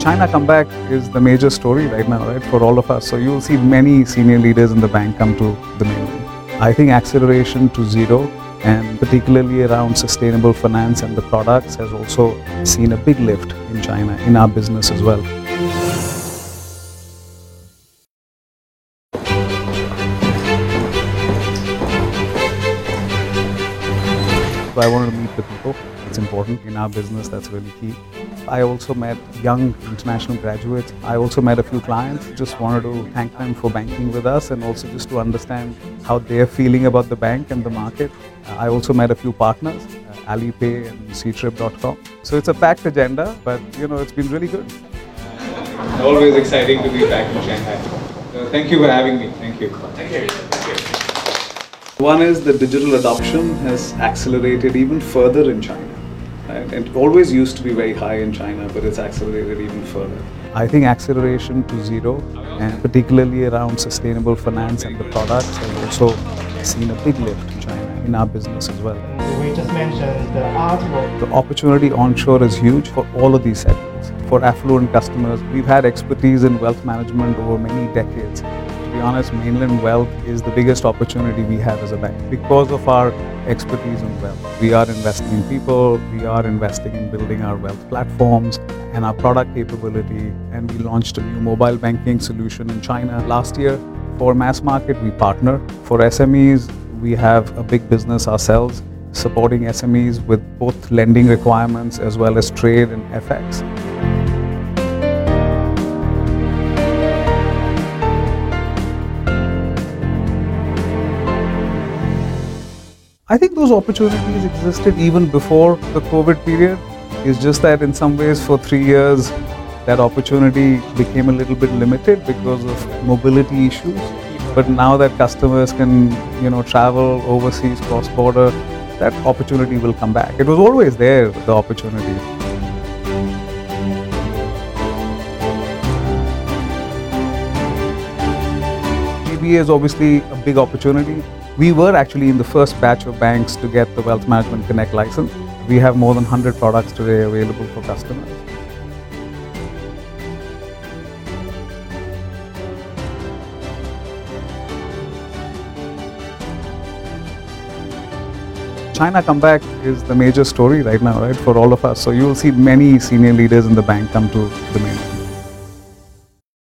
China comeback is the major story right now, right, for all of us. So you'll see many senior leaders in the bank come to the mainland. I think acceleration to zero and particularly around sustainable finance and the products has also seen a big lift in China in our business as well. So I wanted to meet the people. It's important in our business, that's really key. I also met young international graduates. I also met a few clients. Just wanted to thank them for banking with us and also just to understand how they're feeling about the bank and the market. I also met a few partners, uh, Alipay and Ctrip.com. So it's a packed agenda, but you know, it's been really good. Always exciting to be back in Shanghai. Uh, thank you for having me. Thank you. Thank you. One is the digital adoption has accelerated even further in China. Right? It always used to be very high in China, but it's accelerated even further. I think acceleration to zero, and particularly around sustainable finance and the products, has also seen a big lift in China in our business as well. We just mentioned the artwork. The opportunity onshore is huge for all of these segments. For affluent customers, we've had expertise in wealth management over many decades. To be honest, mainland wealth is the biggest opportunity we have as a bank because of our expertise in wealth. We are investing in people, we are investing in building our wealth platforms and our product capability. And we launched a new mobile banking solution in China last year. For mass market, we partner. For SMEs, we have a big business ourselves supporting SMEs with both lending requirements as well as trade and FX. I think those opportunities existed even before the COVID period. It's just that in some ways, for three years, that opportunity became a little bit limited because of mobility issues. But now that customers can, you know, travel overseas, cross-border, that opportunity will come back. It was always there, the opportunity. GBA is obviously a big opportunity. We were actually in the first batch of banks to get the Wealth Management Connect license. We have more than 100 products today available for customers. China comeback is the major story right now, right, for all of us. So you'll see many senior leaders in the bank come to the mainland.